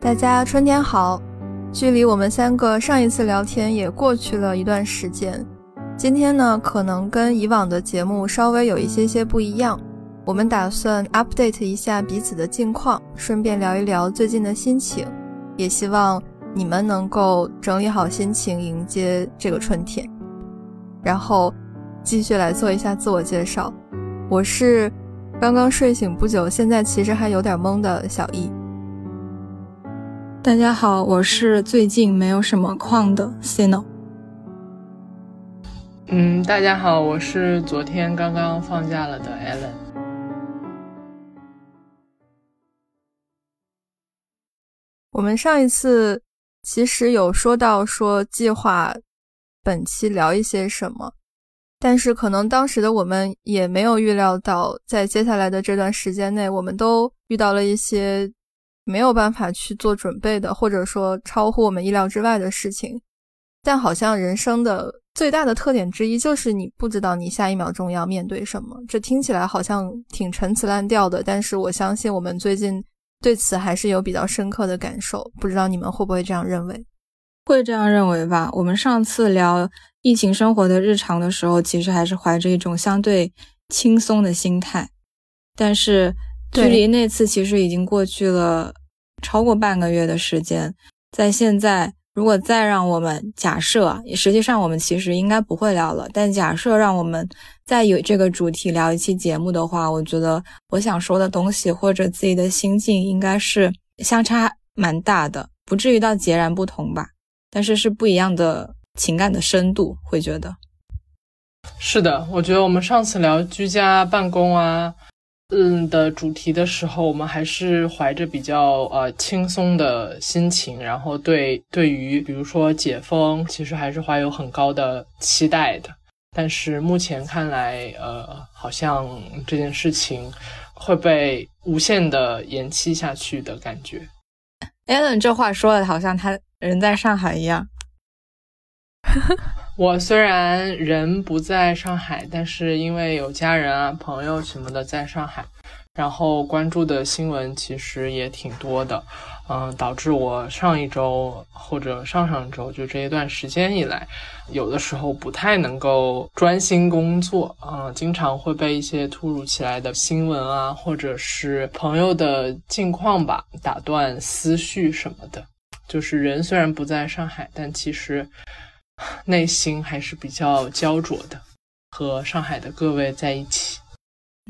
大家春天好，距离我们三个上一次聊天也过去了一段时间。今天呢，可能跟以往的节目稍微有一些些不一样。我们打算 update 一下彼此的近况，顺便聊一聊最近的心情，也希望你们能够整理好心情，迎接这个春天。然后继续来做一下自我介绍，我是刚刚睡醒不久，现在其实还有点懵的小易。大家好，我是最近没有什么矿的 Cino。嗯，大家好，我是昨天刚刚放假了的 Allen。我们上一次其实有说到说计划本期聊一些什么，但是可能当时的我们也没有预料到，在接下来的这段时间内，我们都遇到了一些。没有办法去做准备的，或者说超乎我们意料之外的事情，但好像人生的最大的特点之一就是你不知道你下一秒钟要面对什么。这听起来好像挺陈词滥调的，但是我相信我们最近对此还是有比较深刻的感受。不知道你们会不会这样认为？会这样认为吧。我们上次聊疫情生活的日常的时候，其实还是怀着一种相对轻松的心态，但是距离那次其实已经过去了。超过半个月的时间，在现在，如果再让我们假设，实际上我们其实应该不会聊了。但假设让我们再有这个主题聊一期节目的话，我觉得我想说的东西或者自己的心境应该是相差蛮大的，不至于到截然不同吧。但是是不一样的情感的深度，会觉得是的。我觉得我们上次聊居家办公啊。嗯的主题的时候，我们还是怀着比较呃轻松的心情，然后对对于比如说解封，其实还是怀有很高的期待的。但是目前看来，呃，好像这件事情会被无限的延期下去的感觉。Allen 这话说的好像他人在上海一样。我虽然人不在上海，但是因为有家人啊、朋友什么的在上海，然后关注的新闻其实也挺多的，嗯，导致我上一周或者上上周就这一段时间以来，有的时候不太能够专心工作，嗯，经常会被一些突如其来的新闻啊，或者是朋友的近况吧打断思绪什么的。就是人虽然不在上海，但其实。内心还是比较焦灼的，和上海的各位在一起。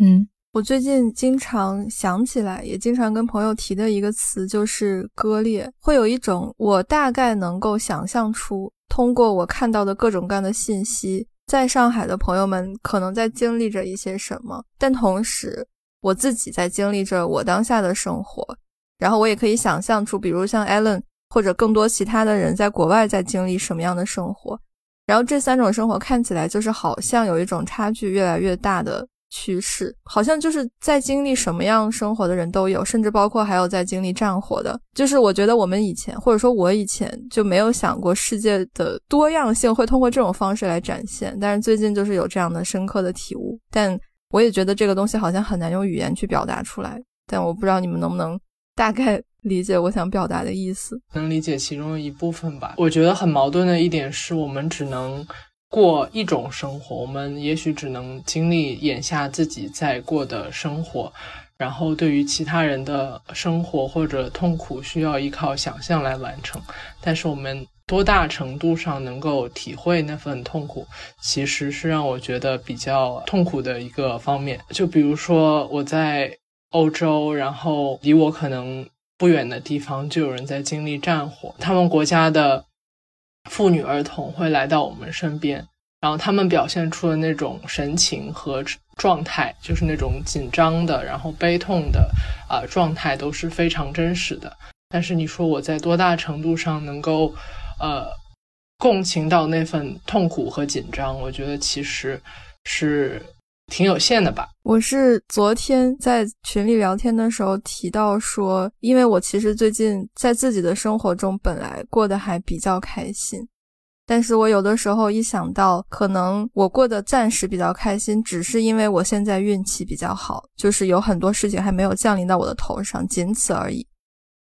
嗯，我最近经常想起来，也经常跟朋友提的一个词就是割裂，会有一种我大概能够想象出，通过我看到的各种各样的信息，在上海的朋友们可能在经历着一些什么，但同时我自己在经历着我当下的生活，然后我也可以想象出，比如像 Allen。或者更多其他的人在国外在经历什么样的生活，然后这三种生活看起来就是好像有一种差距越来越大的趋势，好像就是在经历什么样生活的人都有，甚至包括还有在经历战火的。就是我觉得我们以前或者说我以前就没有想过世界的多样性会通过这种方式来展现，但是最近就是有这样的深刻的体悟。但我也觉得这个东西好像很难用语言去表达出来，但我不知道你们能不能大概。理解我想表达的意思，能理解其中一部分吧。我觉得很矛盾的一点是，我们只能过一种生活，我们也许只能经历眼下自己在过的生活，然后对于其他人的生活或者痛苦，需要依靠想象来完成。但是我们多大程度上能够体会那份痛苦，其实是让我觉得比较痛苦的一个方面。就比如说我在欧洲，然后离我可能。不远的地方就有人在经历战火，他们国家的妇女儿童会来到我们身边，然后他们表现出的那种神情和状态，就是那种紧张的，然后悲痛的啊状态都是非常真实的。但是你说我在多大程度上能够呃共情到那份痛苦和紧张？我觉得其实是。挺有限的吧？我是昨天在群里聊天的时候提到说，因为我其实最近在自己的生活中本来过得还比较开心，但是我有的时候一想到可能我过得暂时比较开心，只是因为我现在运气比较好，就是有很多事情还没有降临到我的头上，仅此而已。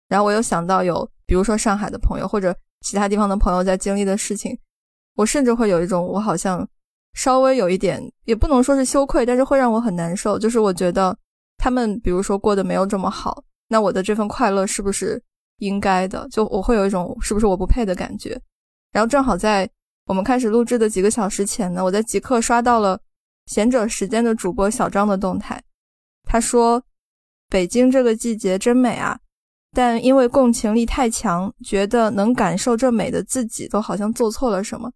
然后我又想到有，比如说上海的朋友或者其他地方的朋友在经历的事情，我甚至会有一种我好像稍微有一点，也不能说是羞愧，但是会让我很难受。就是我觉得他们比如说过得没有这么好，那我的这份快乐是不是应该的？就我会有一种是不是我不配的感觉。然后正好在我们开始录制的几个小时前呢，我在即刻刷到了贤者时间的主播小张的动态，他说：“北京这个季节真美啊。”但因为共情力太强，觉得能感受这美的自己都好像做错了什么，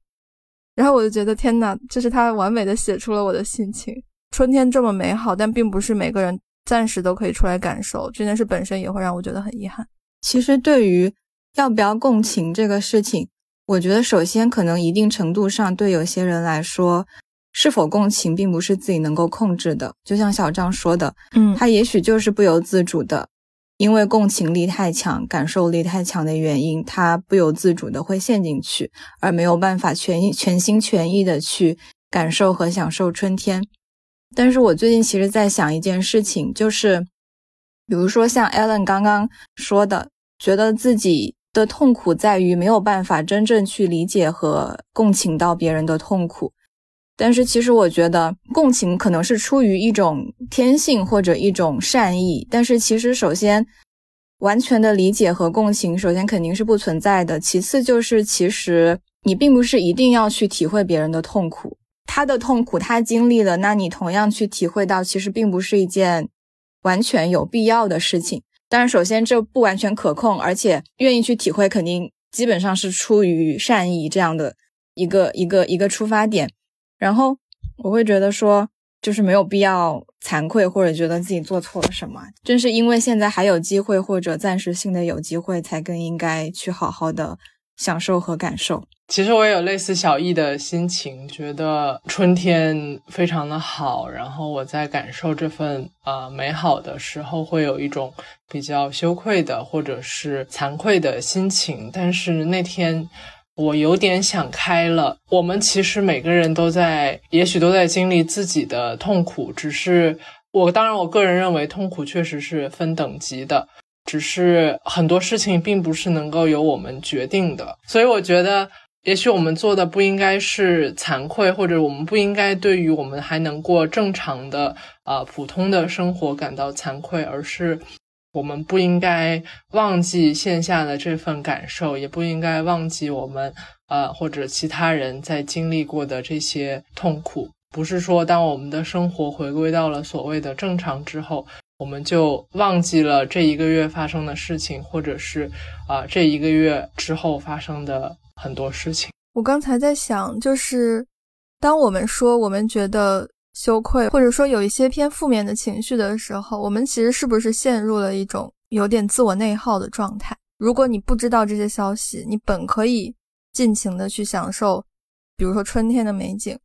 然后我就觉得天呐，这是他完美的写出了我的心情。春天这么美好，但并不是每个人暂时都可以出来感受这件事本身，也会让我觉得很遗憾。其实对于要不要共情这个事情，我觉得首先可能一定程度上对有些人来说，是否共情并不是自己能够控制的。就像小张说的，嗯，他也许就是不由自主的。因为共情力太强、感受力太强的原因，他不由自主的会陷进去，而没有办法全全心全意的去感受和享受春天。但是我最近其实在想一件事情，就是比如说像 Allen 刚刚说的，觉得自己的痛苦在于没有办法真正去理解和共情到别人的痛苦。但是其实我觉得共情可能是出于一种天性或者一种善意，但是其实首先完全的理解和共情，首先肯定是不存在的。其次就是其实你并不是一定要去体会别人的痛苦，他的痛苦他经历了，那你同样去体会到，其实并不是一件完全有必要的事情。但是，首先这不完全可控，而且愿意去体会，肯定基本上是出于善意这样的一个一个一个出发点。然后我会觉得说，就是没有必要惭愧或者觉得自己做错了什么。正是因为现在还有机会或者暂时性的有机会，才更应该去好好的享受和感受。其实我也有类似小易的心情，觉得春天非常的好。然后我在感受这份啊美好的时候，会有一种比较羞愧的或者是惭愧的心情。但是那天。我有点想开了。我们其实每个人都在，也许都在经历自己的痛苦。只是我，当然，我个人认为痛苦确实是分等级的。只是很多事情并不是能够由我们决定的。所以我觉得，也许我们做的不应该是惭愧，或者我们不应该对于我们还能过正常的啊普通的生活感到惭愧，而是。我们不应该忘记线下的这份感受，也不应该忘记我们呃或者其他人在经历过的这些痛苦。不是说当我们的生活回归到了所谓的正常之后，我们就忘记了这一个月发生的事情，或者是啊这一个月之后发生的很多事情。我刚才在想，就是当我们说我们觉得。羞愧，或者说有一些偏负面的情绪的时候，我们其实是不是陷入了一种有点自我内耗的状态？如果你不知道这些消息，你本可以尽情的去享受，比如说春天的美景，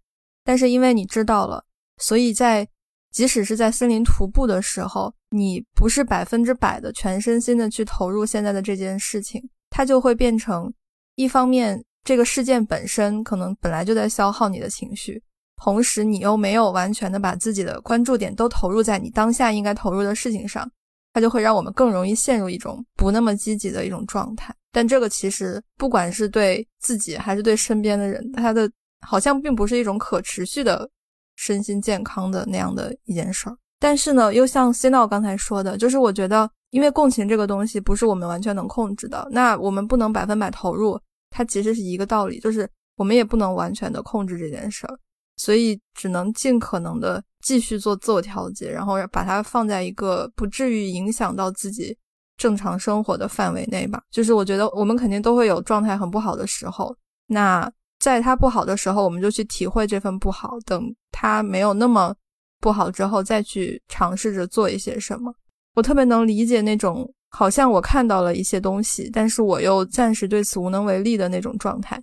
但是因为你知道了，所以在即使是在森林徒步的时候，你不是百分之百的全身心的去投入现在的这件事情，它就会变成一方面，这个事件本身可能本来就在消耗你的情绪。同时，你又没有完全的把自己的关注点都投入在你当下应该投入的事情上，它就会让我们更容易陷入一种不那么积极的一种状态。但这个其实不管是对自己还是对身边的人，它的好像并不是一种可持续的身心健康的那样的一件事儿。但是呢，又像 C 诺刚才说的，就是我觉得，因为共情这个东西不是我们完全能控制的，那我们不能百分百投入，它其实是一个道理，就是我们也不能完全的控制这件事儿。所以只能尽可能的继续做自我调节，然后把它放在一个不至于影响到自己正常生活的范围内吧。就是我觉得我们肯定都会有状态很不好的时候，那在它不好的时候，我们就去体会这份不好，等它没有那么不好之后，再去尝试着做一些什么。我特别能理解那种好像我看到了一些东西，但是我又暂时对此无能为力的那种状态。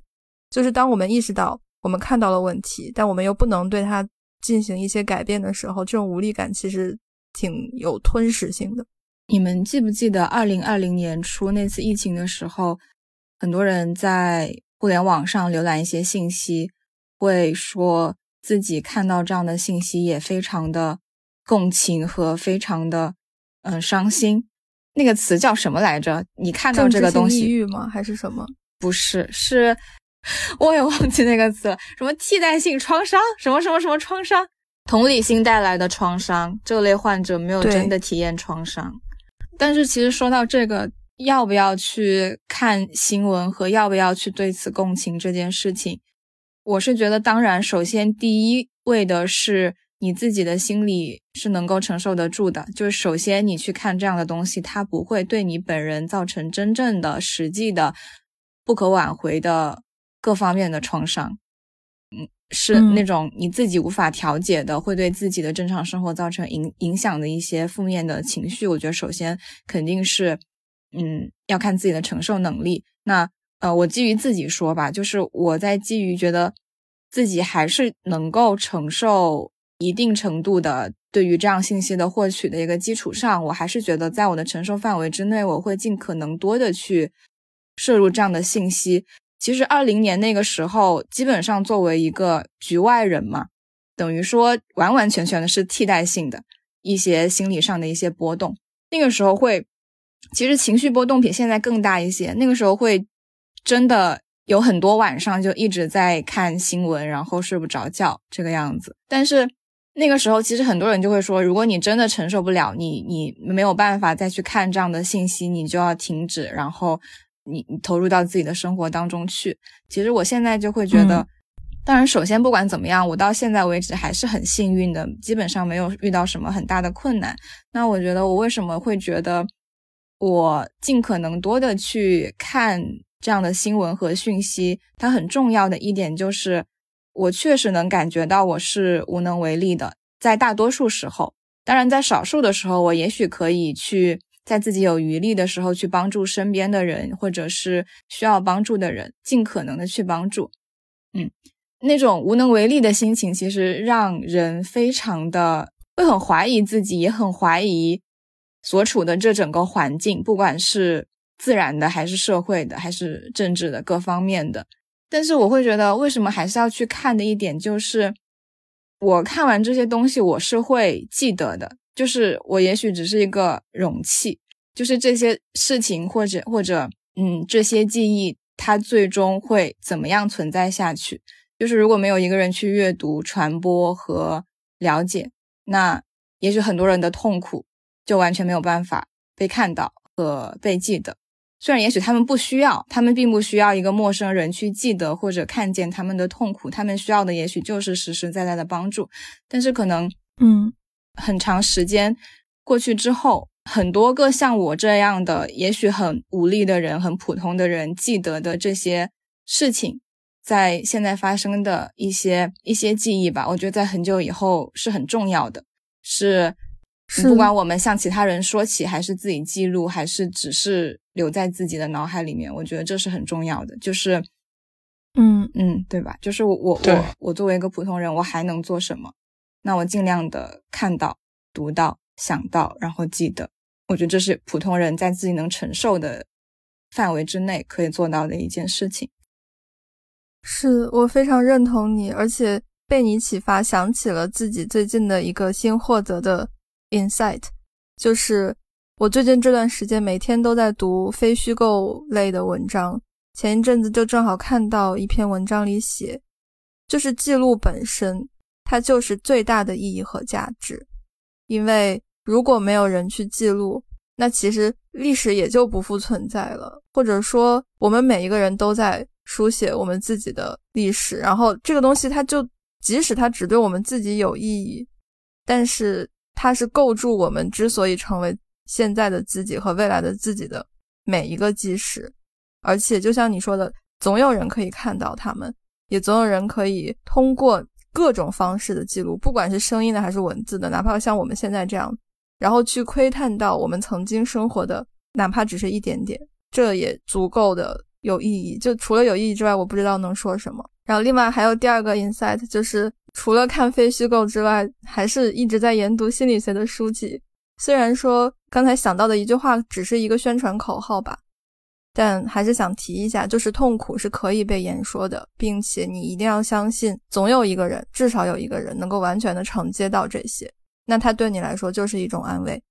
就是当我们意识到。我们看到了问题，但我们又不能对它进行一些改变的时候，这种无力感其实挺有吞噬性的。你们记不记得二零二零年初那次疫情的时候，很多人在互联网上浏览一些信息，会说自己看到这样的信息也非常的共情和非常的嗯伤心。那个词叫什么来着？你看到这个东西，抑郁吗？还是什么？不是，是 我也忘记那个词了。什么替代性创伤？什么什么什么创伤？同理心带来的创伤，这类患者没有真的体验创伤。但是其实说到这个，要不要去看新闻和要不要去对此共情这件事情，我是觉得，当然，首先第一位的是你自己的心理是能够承受得住的。就是首先你去看这样的东西，它不会对你本人造成真正的、实际的、不可挽回的各方面的创伤。嗯，是那种你自己无法调节的，会对自己的正常生活造成影影响的一些负面的情绪。我觉得首先肯定是，嗯，要看自己的承受能力。那呃，我基于自己说吧，就是我在基于觉得自己还是能够承受一定程度的对于这样信息的获取的一个基础上，我还是觉得在我的承受范围之内，我会尽可能多的去摄入这样的信息。其实二零年那个时候，基本上作为一个局外人嘛，等于说完完全全的是替代性的一些心理上的一些波动。那个时候会，其实情绪波动比现在更大一些。那个时候会真的有很多晚上就一直在看新闻，然后睡不着觉这个样子。但是那个时候，其实很多人就会说，如果你真的承受不了，你你没有办法再去看这样的信息，你就要停止，然后。你你投入到自己的生活当中去，其实我现在就会觉得，当然，首先不管怎么样，我到现在为止还是很幸运的，基本上没有遇到什么很大的困难。那我觉得我为什么会觉得我尽可能多的去看这样的新闻和讯息，它很重要的一点就是，我确实能感觉到我是无能为力的，在大多数时候，当然在少数的时候，我也许可以去。在自己有余力的时候，去帮助身边的人，或者是需要帮助的人，尽可能的去帮助。嗯，那种无能为力的心情，其实让人非常的会很怀疑自己，也很怀疑所处的这整个环境，不管是自然的，还是社会的，还是政治的各方面的。但是我会觉得，为什么还是要去看的一点，就是我看完这些东西，我是会记得的。就是我也许只是一个容器，就是这些事情或者或者嗯这些记忆，它最终会怎么样存在下去？就是如果没有一个人去阅读、传播和了解，那也许很多人的痛苦就完全没有办法被看到和被记得。虽然也许他们不需要，他们并不需要一个陌生人去记得或者看见他们的痛苦，他们需要的也许就是实实在在的帮助。但是可能嗯。很长时间过去之后，很多个像我这样的，也许很无力的人、很普通的人，记得的这些事情，在现在发生的一些一些记忆吧，我觉得在很久以后是很重要的。是，不管我们向其他人说起，还是自己记录，还是只是留在自己的脑海里面，我觉得这是很重要的。就是，嗯嗯，对吧？就是我我我我作为一个普通人，我还能做什么？那我尽量的看到、读到、想到，然后记得。我觉得这是普通人在自己能承受的范围之内可以做到的一件事情。是我非常认同你，而且被你启发，想起了自己最近的一个新获得的 insight，就是我最近这段时间每天都在读非虚构类的文章。前一阵子就正好看到一篇文章里写，就是记录本身。它就是最大的意义和价值，因为如果没有人去记录，那其实历史也就不复存在了。或者说，我们每一个人都在书写我们自己的历史，然后这个东西它就即使它只对我们自己有意义，但是它是构筑我们之所以成为现在的自己和未来的自己的每一个基石。而且就像你说的，总有人可以看到他们，也总有人可以通过。各种方式的记录，不管是声音的还是文字的，哪怕像我们现在这样，然后去窥探到我们曾经生活的，哪怕只是一点点，这也足够的有意义。就除了有意义之外，我不知道能说什么。然后另外还有第二个 insight，就是除了看非虚构之外，还是一直在研读心理学的书籍。虽然说刚才想到的一句话只是一个宣传口号吧。但还是想提一下，就是痛苦是可以被言说的，并且你一定要相信，总有一个人，至少有一个人能够完全的承接到这些，那他对你来说就是一种安慰。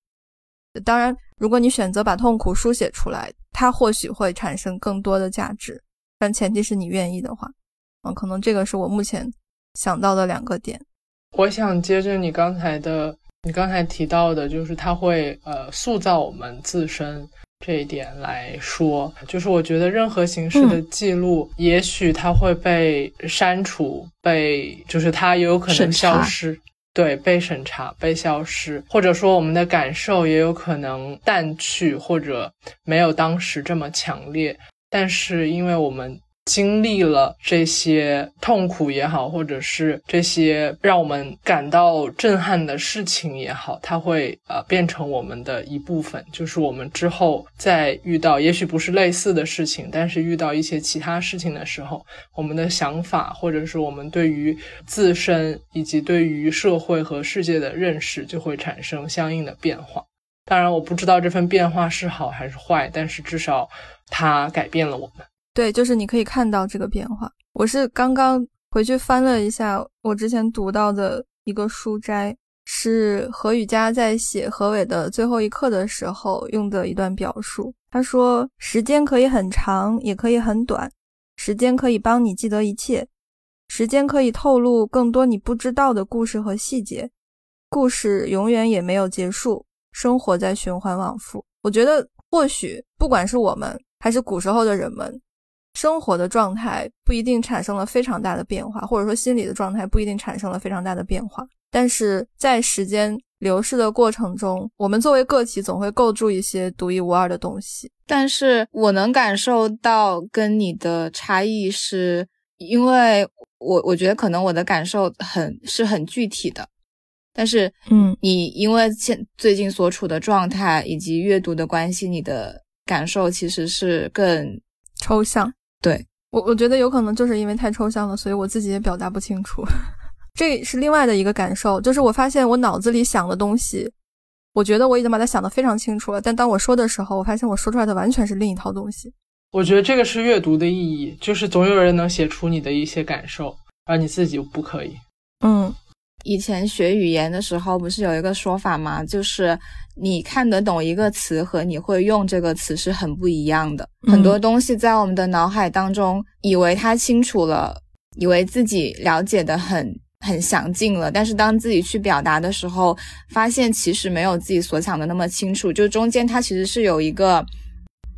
当然，如果你选择把痛苦书写出来，它或许会产生更多的价值，但前提是你愿意的话。嗯，可能这个是我目前想到的两个点。我想接着你刚才的，你刚才提到的，就是它会呃塑造我们自身这一点来说，就是我觉得任何形式的记录，也许它会被删除，被就是它也有可能消失，对，被审查、被消失，或者说我们的感受也有可能淡去，或者没有当时这么强烈，但是因为我们。经历了这些痛苦也好，或者是这些让我们感到震撼的事情也好，它会呃变成我们的一部分。就是我们之后再遇到，也许不是类似的事情，但是遇到一些其他事情的时候，我们的想法，或者是我们对于自身以及对于社会和世界的认识，就会产生相应的变化。当然，我不知道这份变化是好还是坏，但是至少它改变了我们。对，就是你可以看到这个变化。我是刚刚回去翻了一下我之前读到的一个书摘，是何雨佳在写何伟的最后一课的时候用的一段表述。他说：“时间可以很长，也可以很短。时间可以帮你记得一切，时间可以透露更多你不知道的故事和细节。故事永远也没有结束，生活在循环往复。”我觉得，或许不管是我们还是古时候的人们。生活的状态不一定产生了非常大的变化，或者说心理的状态不一定产生了非常大的变化。但是在时间流逝的过程中，我们作为个体总会构筑一些独一无二的东西。但是我能感受到跟你的差异，是因为我我觉得可能我的感受很是很具体的，但是嗯，你因为现最近所处的状态以及阅读的关系，你的感受其实是更抽象。对我，我觉得有可能就是因为太抽象了，所以我自己也表达不清楚。这是另外的一个感受，就是我发现我脑子里想的东西，我觉得我已经把它想得非常清楚了，但当我说的时候，我发现我说出来的完全是另一套东西。我觉得这个是阅读的意义，就是总有人能写出你的一些感受，而你自己不可以。嗯。以前学语言的时候，不是有一个说法吗？就是你看得懂一个词和你会用这个词是很不一样的。很多东西在我们的脑海当中，以为他清楚了，以为自己了解的很很详尽了，但是当自己去表达的时候，发现其实没有自己所想的那么清楚。就中间它其实是有一个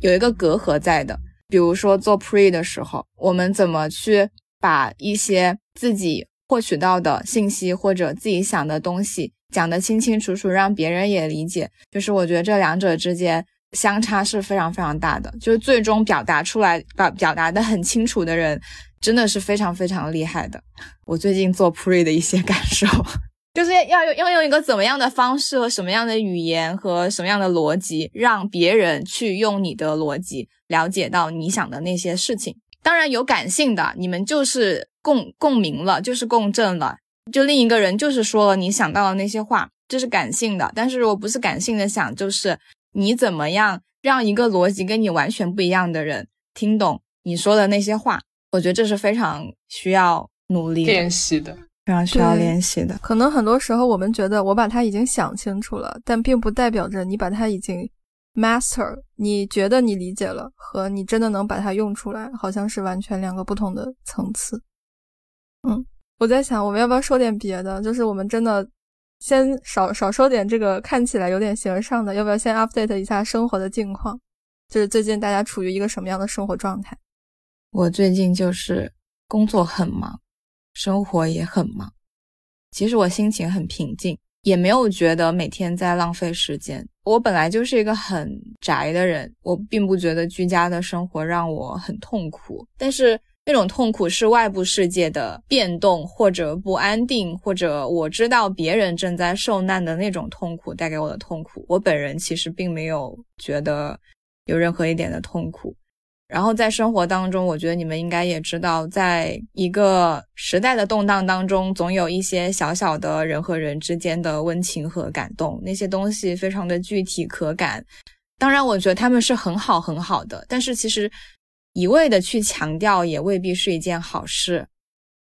有一个隔阂在的。比如说做 pre 的时候，我们怎么去把一些自己。获取到的信息或者自己想的东西讲得清清楚楚，让别人也理解，就是我觉得这两者之间相差是非常非常大的。就是最终表达出来，把表达的很清楚的人，真的是非常非常厉害的。我最近做 pre 的一些感受，就是要用要用一个怎么样的方式和什么样的语言和什么样的逻辑，让别人去用你的逻辑了解到你想的那些事情。当然有感性的，你们就是共共鸣了，就是共振了，就另一个人就是说了你想到的那些话，这是感性的。但是如果不是感性的想，就是你怎么样让一个逻辑跟你完全不一样的人听懂你说的那些话，我觉得这是非常需要努力练习的，非常需要练习的。可能很多时候我们觉得我把它已经想清楚了，但并不代表着你把它已经。Master，你觉得你理解了，和你真的能把它用出来，好像是完全两个不同的层次。嗯，我在想，我们要不要说点别的？就是我们真的先少少说点这个看起来有点形而上的，要不要先 update 一下生活的近况？就是最近大家处于一个什么样的生活状态？我最近就是工作很忙，生活也很忙。其实我心情很平静。也没有觉得每天在浪费时间。我本来就是一个很宅的人，我并不觉得居家的生活让我很痛苦。但是那种痛苦是外部世界的变动或者不安定，或者我知道别人正在受难的那种痛苦带给我的痛苦。我本人其实并没有觉得有任何一点的痛苦。然后在生活当中，我觉得你们应该也知道，在一个时代的动荡当中，总有一些小小的人和人之间的温情和感动，那些东西非常的具体可感。当然，我觉得他们是很好很好的，但是其实一味的去强调也未必是一件好事。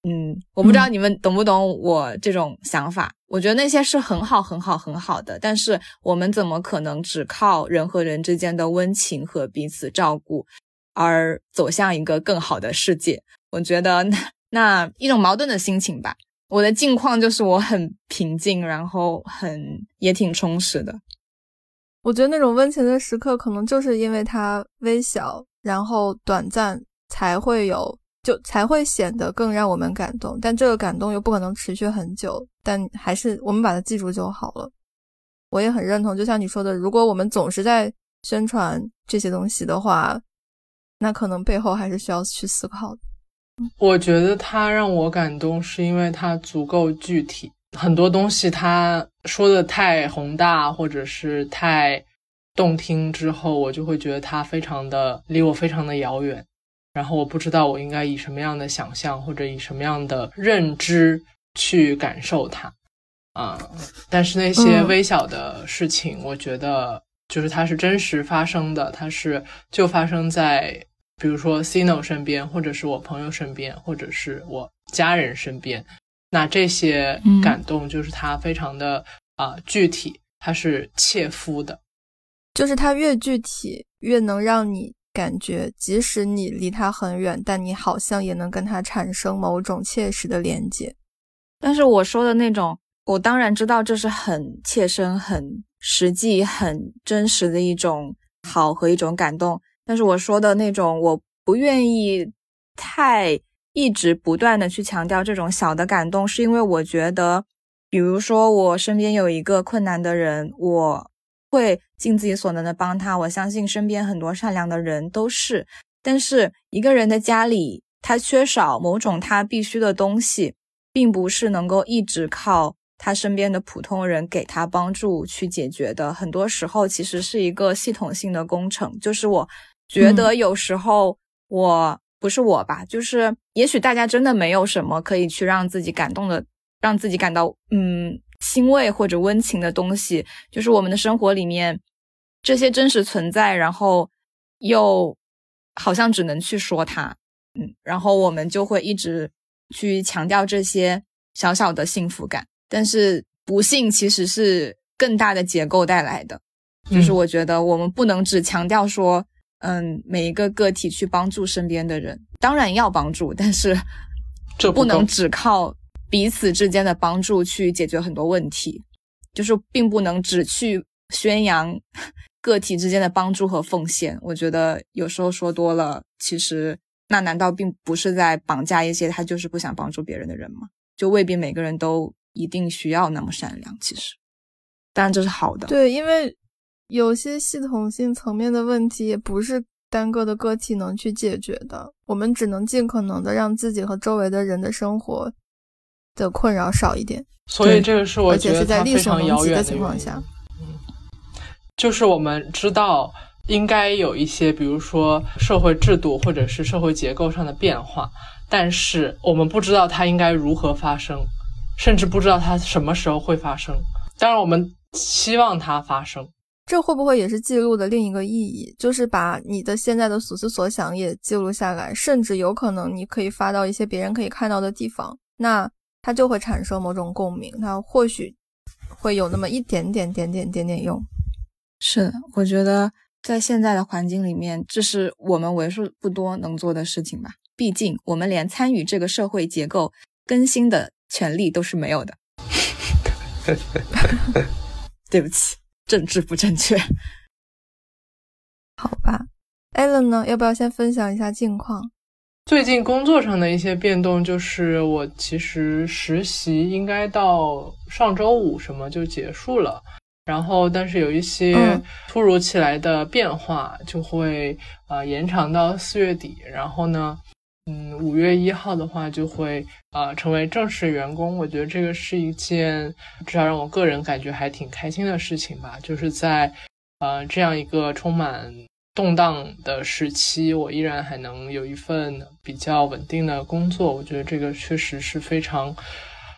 嗯，我不知道你们懂不懂我这种想法。我觉得那些是很好、很好、很好的，但是我们怎么可能只靠人和人之间的温情和彼此照顾而走向一个更好的世界？我觉得那那一种矛盾的心情吧。我的境况就是我很平静，然后很也挺充实的。我觉得那种温情的时刻，可能就是因为它微小，然后短暂，才会有。就才会显得更让我们感动，但这个感动又不可能持续很久。但还是我们把它记住就好了。我也很认同，就像你说的，如果我们总是在宣传这些东西的话，那可能背后还是需要去思考的。我觉得他让我感动，是因为他足够具体。很多东西他说的太宏大，或者是太动听之后，我就会觉得它非常的离我非常的遥远。然后我不知道我应该以什么样的想象或者以什么样的认知去感受它，啊！但是那些微小的事情，我觉得就是它是真实发生的，它是就发生在比如说 Cino 身边，或者是我朋友身边，或者是我家人身边。那这些感动就是它非常的啊具体，它是切肤的，就是它越具体越能让你。感觉即使你离他很远，但你好像也能跟他产生某种切实的连接。但是我说的那种，我当然知道这是很切身、很实际、很真实的一种好和一种感动。但是我说的那种，我不愿意太一直不断的去强调这种小的感动，是因为我觉得，比如说我身边有一个困难的人，我。会尽自己所能的帮他，我相信身边很多善良的人都是。但是一个人的家里，他缺少某种他必须的东西，并不是能够一直靠他身边的普通人给他帮助去解决的。很多时候其实是一个系统性的工程。就是我觉得有时候我不是我吧，就是也许大家真的没有什么可以去让自己感动的，让自己感到嗯。欣慰或者温情的东西，就是我们的生活里面这些真实存在，然后又好像只能去说它，嗯，然后我们就会一直去强调这些小小的幸福感，但是不幸其实是更大的结构带来的，就是我觉得我们不能只强调说，嗯，每一个个体去帮助身边的人，当然要帮助，但是这不能只靠。彼此之间的帮助去解决很多问题，就是并不能只去宣扬 个体之间的帮助和奉献。我觉得有时候说多了，其实那难道并不是在绑架一些他就是不想帮助别人的人吗？就未必每个人都一定需要那么善良。其实，当然这是好的。对，因为有些系统性层面的问题也不是单个的个体能去解决的，我们只能尽可能的让自己和周围的人的生活。的困扰少一点，所以这个是我觉得在力所能及的情况下，嗯，就是我们知道应该有一些，比如说社会制度或者是社会结构上的变化，但是我们不知道它应该如何发生，甚至不知道它什么时候会发生。当然，我们希望它发生。这会不会也是记录的另一个意义？就是把你的现在的所思所想也记录下来，甚至有可能你可以发到一些别人可以看到的地方。那它就会产生某种共鸣，它或许会有那么一点点、点点、点点用。是，我觉得在现在的环境里面，这是我们为数不多能做的事情吧。毕竟，我们连参与这个社会结构更新的权利都是没有的。对不起，政治不正确。好吧，Allen 呢？要不要先分享一下近况？最近工作上的一些变动，就是我其实实习应该到上周五什么就结束了，然后但是有一些突如其来的变化，就会呃延长到四月底，然后呢，嗯，五月一号的话就会呃成为正式员工。我觉得这个是一件至少让我个人感觉还挺开心的事情吧，就是在呃这样一个充满。动荡的时期，我依然还能有一份比较稳定的工作，我觉得这个确实是非常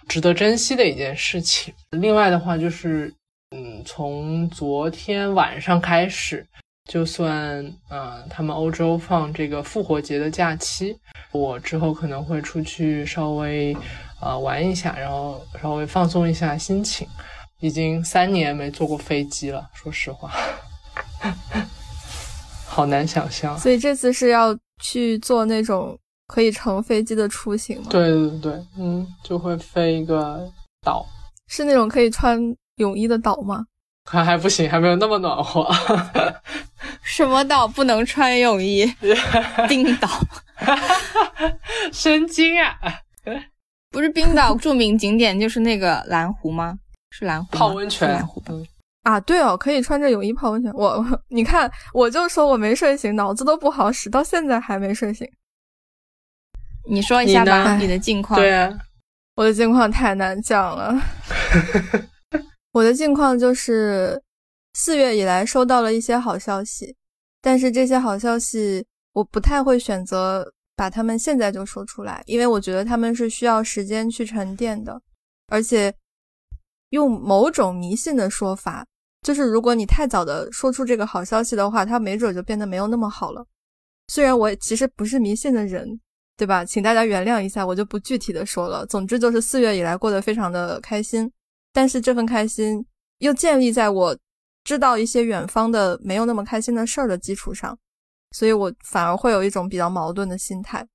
值得珍惜的一件事情。另外的话，就是嗯，从昨天晚上开始，就算呃，他们欧洲放这个复活节的假期，我之后可能会出去稍微呃玩一下，然后稍微放松一下心情。已经三年没坐过飞机了，说实话，好难想象。所以这次是要去做那种可以乘飞机的出行吗？对对对，嗯，就会飞一个岛，是那种可以穿泳衣的岛吗？还还不行，还没有那么暖和。什么岛不能穿泳衣？冰岛，神经啊！不是冰岛著名景点就是那个蓝湖吗？是蓝湖泡温泉，蓝湖吧？啊，对哦，可以穿着泳衣泡温泉。我，你看，我就说我没睡醒，脑子都不好使，到现在还没睡醒。你说一下吧，你的近况。对啊，我的近况太难讲了。我的近况就是四月以来收到了一些好消息，但是这些好消息我不太会选择把他们现在就说出来，因为我觉得他们是需要时间去沉淀的，而且。用某种迷信的说法，就是如果你太早的说出这个好消息的话，它没准就变得没有那么好了。虽然我其实不是迷信的人，对吧？请大家原谅一下，我就不具体的说了。总之就是四月以来过得非常的开心，但是这份开心又建立在我知道一些远方的没有那么开心的事儿的基础上，所以我反而会有一种比较矛盾的心态。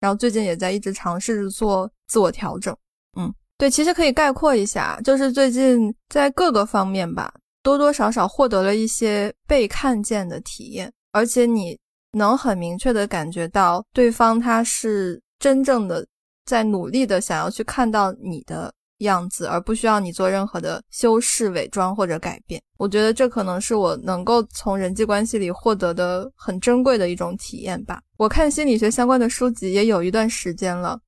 然后最近也在一直尝试着做自我调整，嗯。对，其实可以概括一下，就是最近在各个方面吧，多多少少获得了一些被看见的体验，而且你能很明确的感觉到对方他是真正的在努力的想要去看到你的样子，而不需要你做任何的修饰、伪装或者改变。我觉得这可能是我能够从人际关系里获得的很珍贵的一种体验吧。我看心理学相关的书籍也有一段时间了，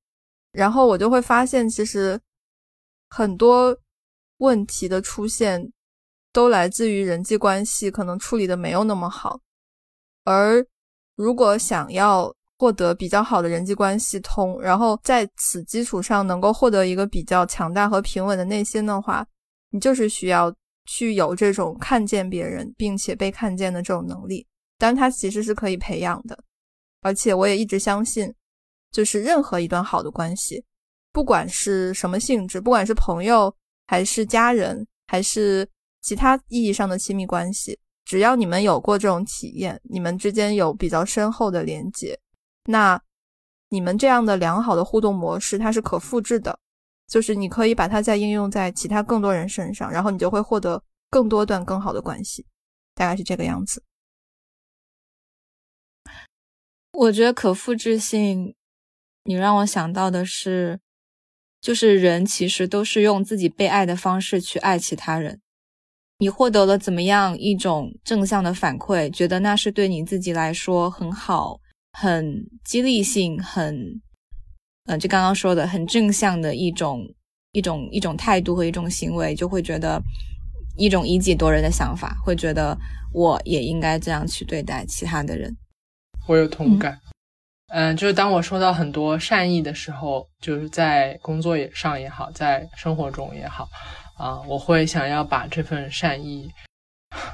然后我就会发现，其实。很多问题的出现都来自于人际关系可能处理的没有那么好，而如果想要获得比较好的人际关系通，然后在此基础上能够获得一个比较强大和平稳的内心的话，你就是需要去有这种看见别人并且被看见的这种能力。当然，它其实是可以培养的，而且我也一直相信，就是任何一段好的关系。不管是什么性质，不管是朋友还是家人，还是其他意义上的亲密关系，只要你们有过这种体验，你们之间有比较深厚的连接，那你们这样的良好的互动模式，它是可复制的，就是你可以把它再应用在其他更多人身上，然后你就会获得更多段更好的关系，大概是这个样子。我觉得可复制性，你让我想到的是。就是人其实都是用自己被爱的方式去爱其他人，你获得了怎么样一种正向的反馈，觉得那是对你自己来说很好、很激励性、很，嗯，就刚刚说的很正向的一种一种一种态度和一种行为，就会觉得一种以己度人的想法，会觉得我也应该这样去对待其他的人。我有同感。嗯，就是当我收到很多善意的时候，就是在工作也上也好，在生活中也好，啊，我会想要把这份善意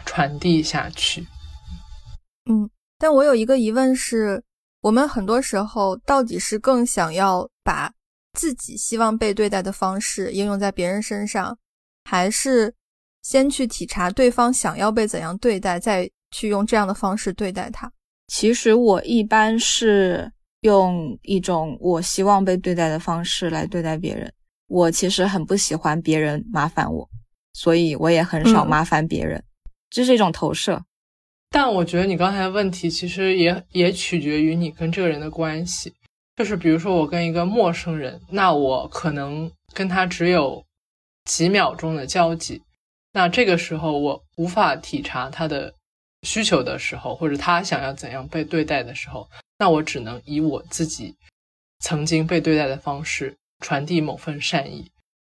传递下去。嗯，但我有一个疑问是，我们很多时候到底是更想要把自己希望被对待的方式应用在别人身上，还是先去体察对方想要被怎样对待，再去用这样的方式对待他？其实我一般是用一种我希望被对待的方式来对待别人。我其实很不喜欢别人麻烦我，所以我也很少麻烦别人。这是一种投射。但我觉得你刚才的问题其实也也取决于你跟这个人的关系。就是比如说我跟一个陌生人，那我可能跟他只有几秒钟的交集，那这个时候我无法体察他的。需求的时候，或者他想要怎样被对待的时候，那我只能以我自己曾经被对待的方式传递某份善意。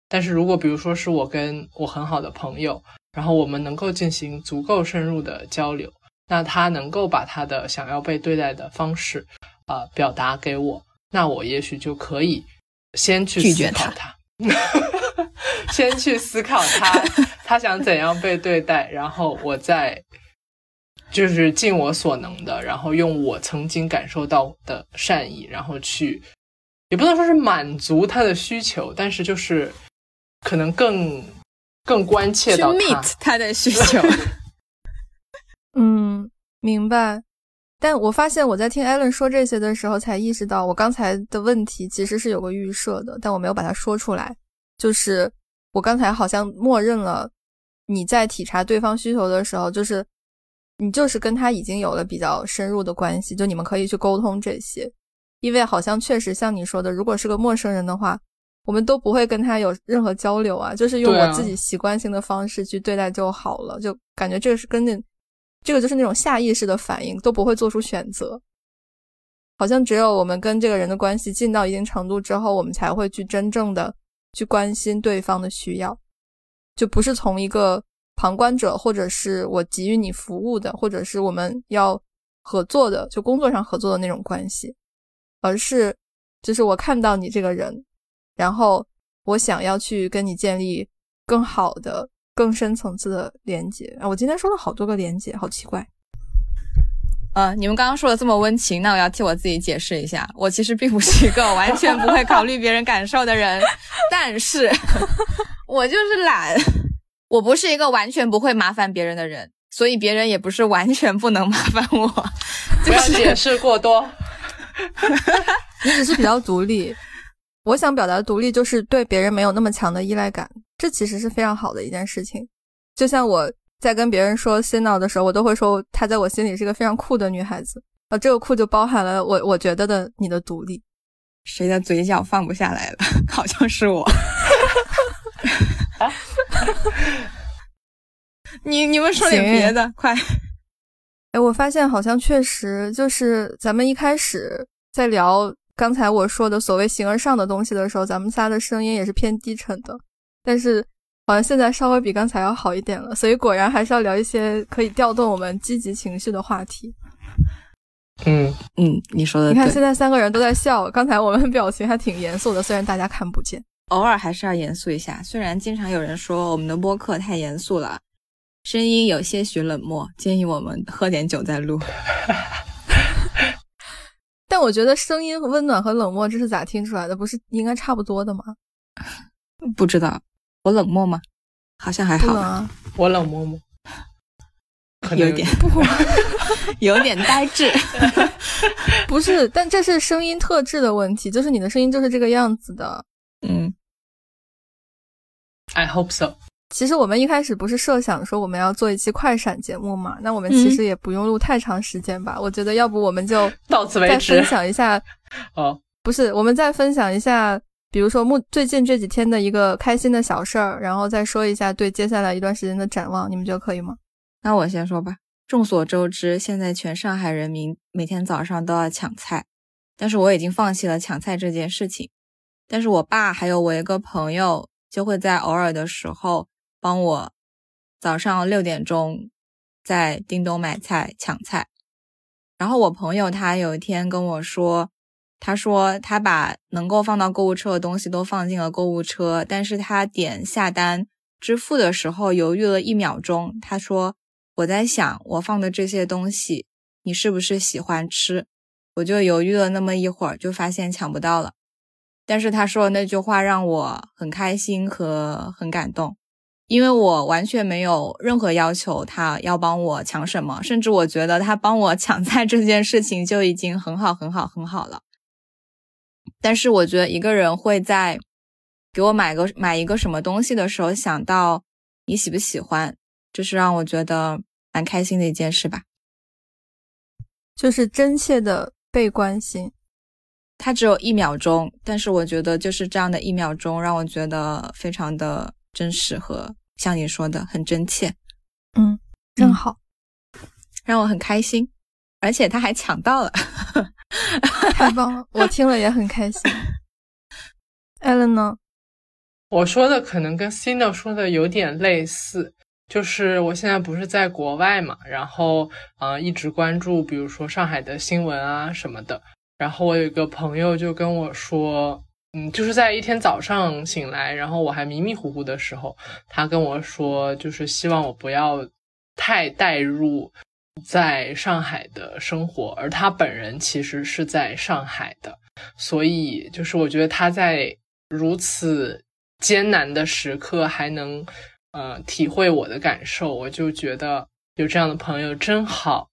但是如果比如说是我跟我很好的朋友，然后我们能够进行足够深入的交流，那他能够把他的想要被对待的方式啊表达给我，那我也许就可以先去思考他，先去思考他他想怎样被对待，然后我再。就是尽我所能的，然后用我曾经感受到的善意，然后去，也不能说是满足他的需求，但是就是可能更更关切到他他的需求。嗯，明白。但我发现我在听艾伦说这些的时候，才意识到我刚才的问题其实是有个预设的，但我没有把它说出来。就是我刚才好像默认了你在体察对方需求的时候，就是你就是跟他已经有了比较深入的关系，就你们可以去沟通这些。因为好像确实像你说的，如果是个陌生人的话，我们都不会跟他有任何交流啊，就是用我自己习惯性的方式去对待就好了，就感觉这个是跟那。这个就是那种下意识的反应，都不会做出选择。好像只有我们跟这个人的关系近到一定程度之后，我们才会去真正的去关心对方的需要，就不是从一个旁观者，或者是我给予你服务的，或者是我们要合作的，就工作上合作的那种关系，而是就是我看到你这个人，然后我想要去跟你建立更好的。更深层次的连接啊！我今天说了好多个连接，好奇怪。呃，你们刚刚说的这么温情，那我要替我自己解释一下，我其实并不是一个完全不会考虑别人感受的人，但是我就是懒，我不是一个完全不会麻烦别人的人，所以别人也不是完全不能麻烦我。不要解释过多，你只是比较独立。我想表达的独立就是对别人没有那么强的依赖感。这其实是非常好的一件事情，就像我在跟别人说 Sino 的时候，我都会说她在我心里是个非常酷的女孩子。啊，这个酷就包含了我我觉得的你的独立。谁的嘴角放不下来了？好像是我。你你们说点别的，快！哎，我发现好像确实就是咱们一开始在聊刚才我说的所谓形而上的东西的时候，咱们仨的声音也是偏低沉的。但是好像现在稍微比刚才要好一点了，所以果然还是要聊一些可以调动我们积极情绪的话题。嗯嗯，你说的，你看现在三个人都在笑，刚才我们 表情还挺严肃的，虽然大家看不见，偶尔还是要严肃一下。虽然经常有人说我们的播客太严肃了，声音有些许冷漠，建议我们喝点酒再录。但我觉得声音温暖和冷漠这是咋听出来的？不是应该差不多的吗？不知道。我冷漠吗？好像还好啊。我冷漠吗？有点不，有点呆滞。不是，但这是声音特质的问题，就是你的声音就是这个样子的。嗯，I hope so。其实我们一开始不是设想说我们要做一期快闪节目嘛？那我们其实也不用录太长时间吧？我觉得要不我们就 到此为止，再分享一下。哦，不是，我们再分享一下。比如说，目最近这几天的一个开心的小事儿，然后再说一下对接下来一段时间的展望，你们觉得可以吗？那我先说吧。众所周知，现在全上海人民每天早上都要抢菜，但是我已经放弃了抢菜这件事情。但是我爸还有我一个朋友就会在偶尔的时候帮我早上六点钟在叮咚买菜抢菜。然后我朋友他有一天跟我说。他说他把能够放到购物车的东西都放进了购物车，但是他点下单支付的时候犹豫了一秒钟。他说：“我在想，我放的这些东西，你是不是喜欢吃？”我就犹豫了那么一会儿，就发现抢不到了。但是他说的那句话让我很开心和很感动，因为我完全没有任何要求他要帮我抢什么，甚至我觉得他帮我抢菜这件事情就已经很好很好很好了。但是我觉得一个人会在给我买个买一个什么东西的时候想到你喜不喜欢，这是让我觉得蛮开心的一件事吧。就是真切的被关心，它只有一秒钟，但是我觉得就是这样的一秒钟让我觉得非常的真实和像你说的很真切。嗯，真好，让我很开心，而且他还抢到了。太棒了，我听了也很开心。艾伦呢？我说的可能跟 Cino 说的有点类似，就是我现在不是在国外嘛，然后啊一直关注，比如说上海的新闻啊什么的。然后我有一个朋友就跟我说，嗯，就是在一天早上醒来，然后我还迷迷糊糊的时候，他跟我说，就是希望我不要太带入。在上海的生活，而他本人其实是在上海的，所以就是我觉得他在如此艰难的时刻还能呃体会我的感受，我就觉得有这样的朋友真好，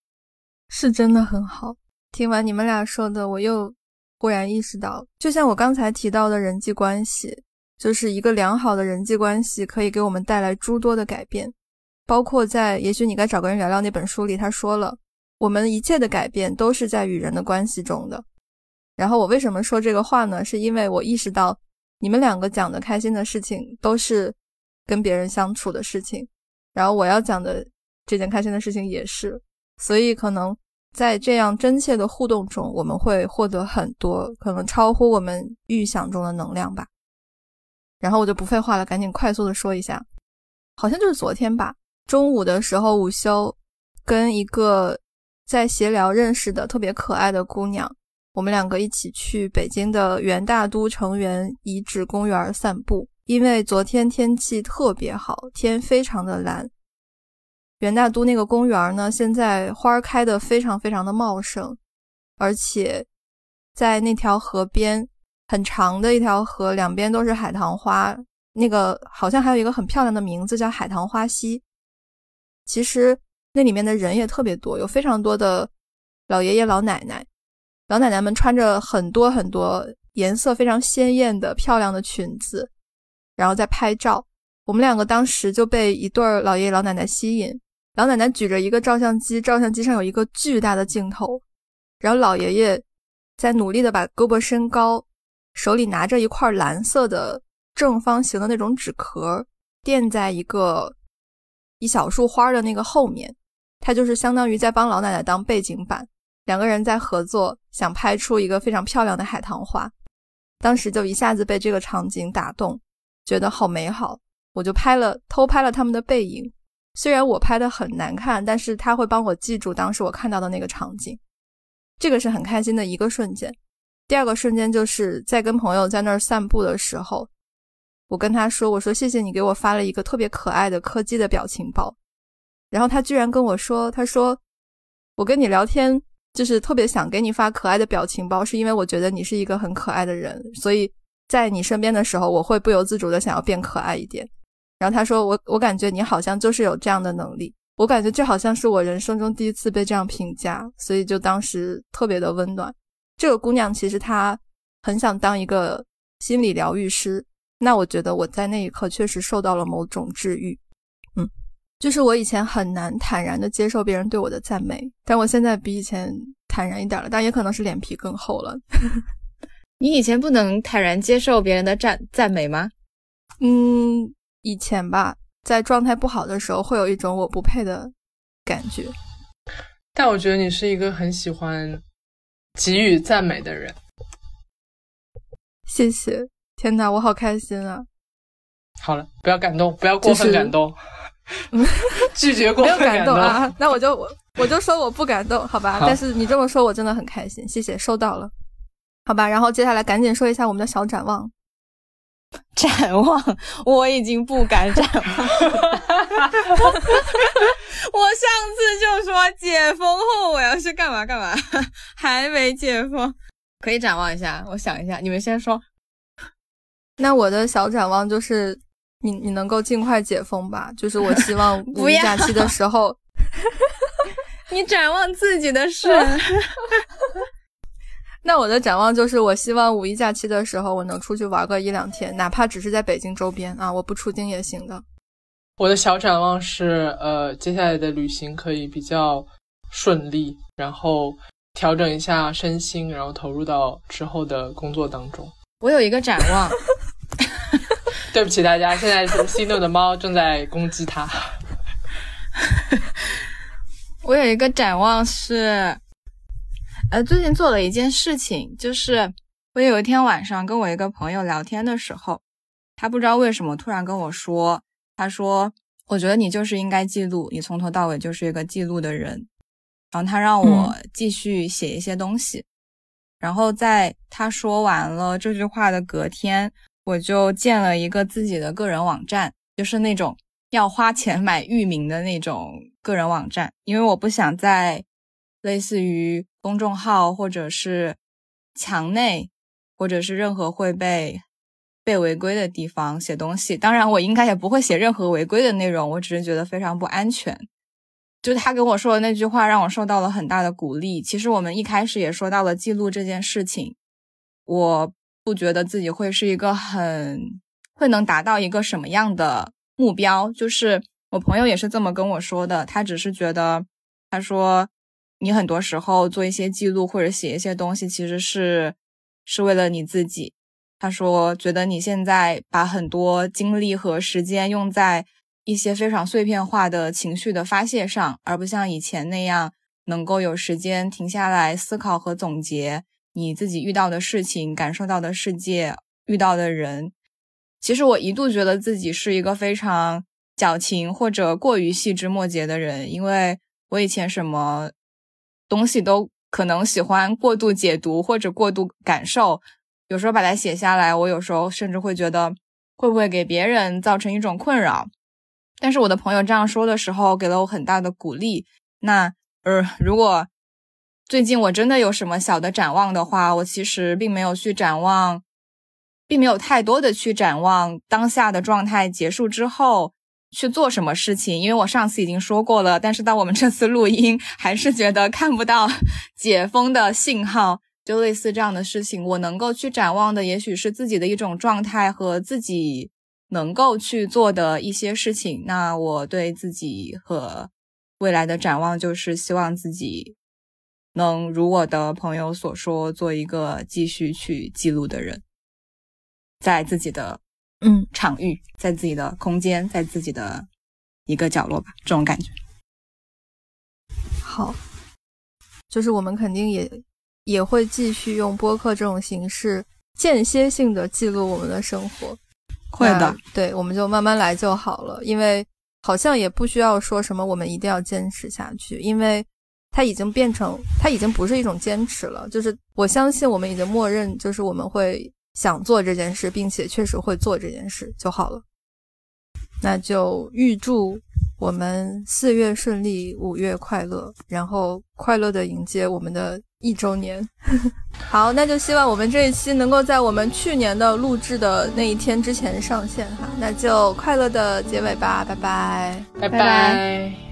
是真的很好。听完你们俩说的，我又忽然意识到，就像我刚才提到的人际关系，就是一个良好的人际关系可以给我们带来诸多的改变。包括在《也许你该找个人聊聊》那本书里，他说了，我们一切的改变都是在与人的关系中的。然后我为什么说这个话呢？是因为我意识到你们两个讲的开心的事情都是跟别人相处的事情，然后我要讲的这件开心的事情也是，所以可能在这样真切的互动中，我们会获得很多可能超乎我们预想中的能量吧。然后我就不废话了，赶紧快速的说一下，好像就是昨天吧。中午的时候午休，跟一个在闲聊认识的特别可爱的姑娘，我们两个一起去北京的元大都城垣遗址公园散步。因为昨天天气特别好，天非常的蓝。元大都那个公园呢，现在花开的非常非常的茂盛，而且在那条河边，很长的一条河，两边都是海棠花。那个好像还有一个很漂亮的名字，叫海棠花溪。其实那里面的人也特别多，有非常多的老爷爷老奶奶，老奶奶们穿着很多很多颜色非常鲜艳的漂亮的裙子，然后在拍照。我们两个当时就被一对老爷爷老奶奶吸引，老奶奶举着一个照相机，照相机上有一个巨大的镜头，然后老爷爷在努力的把胳膊伸高，手里拿着一块蓝色的正方形的那种纸壳，垫在一个。一小束花的那个后面，他就是相当于在帮老奶奶当背景板，两个人在合作，想拍出一个非常漂亮的海棠花。当时就一下子被这个场景打动，觉得好美好，我就拍了偷拍了他们的背影。虽然我拍的很难看，但是他会帮我记住当时我看到的那个场景，这个是很开心的一个瞬间。第二个瞬间就是在跟朋友在那儿散步的时候。我跟他说：“我说谢谢你给我发了一个特别可爱的柯基的表情包。”然后他居然跟我说：“他说我跟你聊天就是特别想给你发可爱的表情包，是因为我觉得你是一个很可爱的人，所以在你身边的时候，我会不由自主的想要变可爱一点。”然后他说：“我我感觉你好像就是有这样的能力，我感觉这好像是我人生中第一次被这样评价，所以就当时特别的温暖。这个姑娘其实她很想当一个心理疗愈师。”那我觉得我在那一刻确实受到了某种治愈，嗯，就是我以前很难坦然的接受别人对我的赞美，但我现在比以前坦然一点了，但也可能是脸皮更厚了。你以前不能坦然接受别人的赞赞美吗？嗯，以前吧，在状态不好的时候会有一种我不配的感觉，但我觉得你是一个很喜欢给予赞美的人，谢谢。天哪，我好开心啊！好了，不要感动，不要过分感动，拒绝过分感动啊！那我就我我就说我不感动，好吧？但是你这么说，我真的很开心，谢谢，收到了，好吧？然后接下来赶紧说一下我们的小展望。展望，我已经不敢展望。我上次就说解封后我要去干嘛干嘛，还没解封，可以展望一下。我想一下，你们先说。那我的小展望就是，你你能够尽快解封吧。就是我希望五一假期的时候，你展望自己的事。那我的展望就是，我希望五一假期的时候，我能出去玩个一两天，哪怕只是在北京周边啊，我不出京也行的。我的小展望是，呃，接下来的旅行可以比较顺利，然后调整一下身心，然后投入到之后的工作当中。我有一个展望。对不起大家，现在是西诺的猫正在攻击他。我有一个展望是，呃，最近做了一件事情，就是我有一天晚上跟我一个朋友聊天的时候，他不知道为什么突然跟我说，他说：“我觉得你就是应该记录，你从头到尾就是一个记录的人。”然后他让我继续写一些东西。然后在他说完了这句话的隔天。我就建了一个自己的个人网站，就是那种要花钱买域名的那种个人网站，因为我不想在类似于公众号或者是墙内，或者是任何会被被违规的地方写东西。当然，我应该也不会写任何违规的内容，我只是觉得非常不安全。就他跟我说的那句话，让我受到了很大的鼓励。其实我们一开始也说到了记录这件事情，我不觉得自己会是一个很会能达到一个什么样的目标。就是我朋友也是这么跟我说的，他只是觉得，他说你很多时候做一些记录或者写一些东西，其实是是为了你自己。他说觉得你现在把很多精力和时间用在。一些非常碎片化的情绪的发泄上，而不像以前那样能够有时间停下来思考和总结你自己遇到的事情、感受到的世界、遇到的人。其实我一度觉得自己是一个非常矫情或者过于细枝末节的人，因为我以前什么东西都可能喜欢过度解读或者过度感受，有时候把它写下来，我有时候甚至会觉得会不会给别人造成一种困扰。但是我的朋友这样说的时候，给了我很大的鼓励。那呃，如果最近我真的有什么小的展望的话，我其实并没有去展望，并没有太多的去展望当下的状态结束之后去做什么事情，因为我上次已经说过了。但是到我们这次录音，还是觉得看不到解封的信号，就类似这样的事情，我能够去展望的，也许是自己的一种状态和自己。能够去做的一些事情，那我对自己和未来的展望就是希望自己能如我的朋友所说，做一个继续去记录的人，在自己的嗯。场域，在自己的空间，在自己的一个角落吧，这种感觉。好，就是我们肯定也也会继续用播客这种形式，间歇性的记录我们的生活。会的，对，我们就慢慢来就好了，因为好像也不需要说什么，我们一定要坚持下去，因为它已经变成，它已经不是一种坚持了，就是我相信我们已经默认，就是我们会想做这件事，并且确实会做这件事就好了。那就预祝我们四月顺利，五月快乐，然后快乐的迎接我们的。一周年，好，那就希望我们这一期能够在我们去年的录制的那一天之前上线哈，那就快乐的结尾吧，拜拜，拜拜。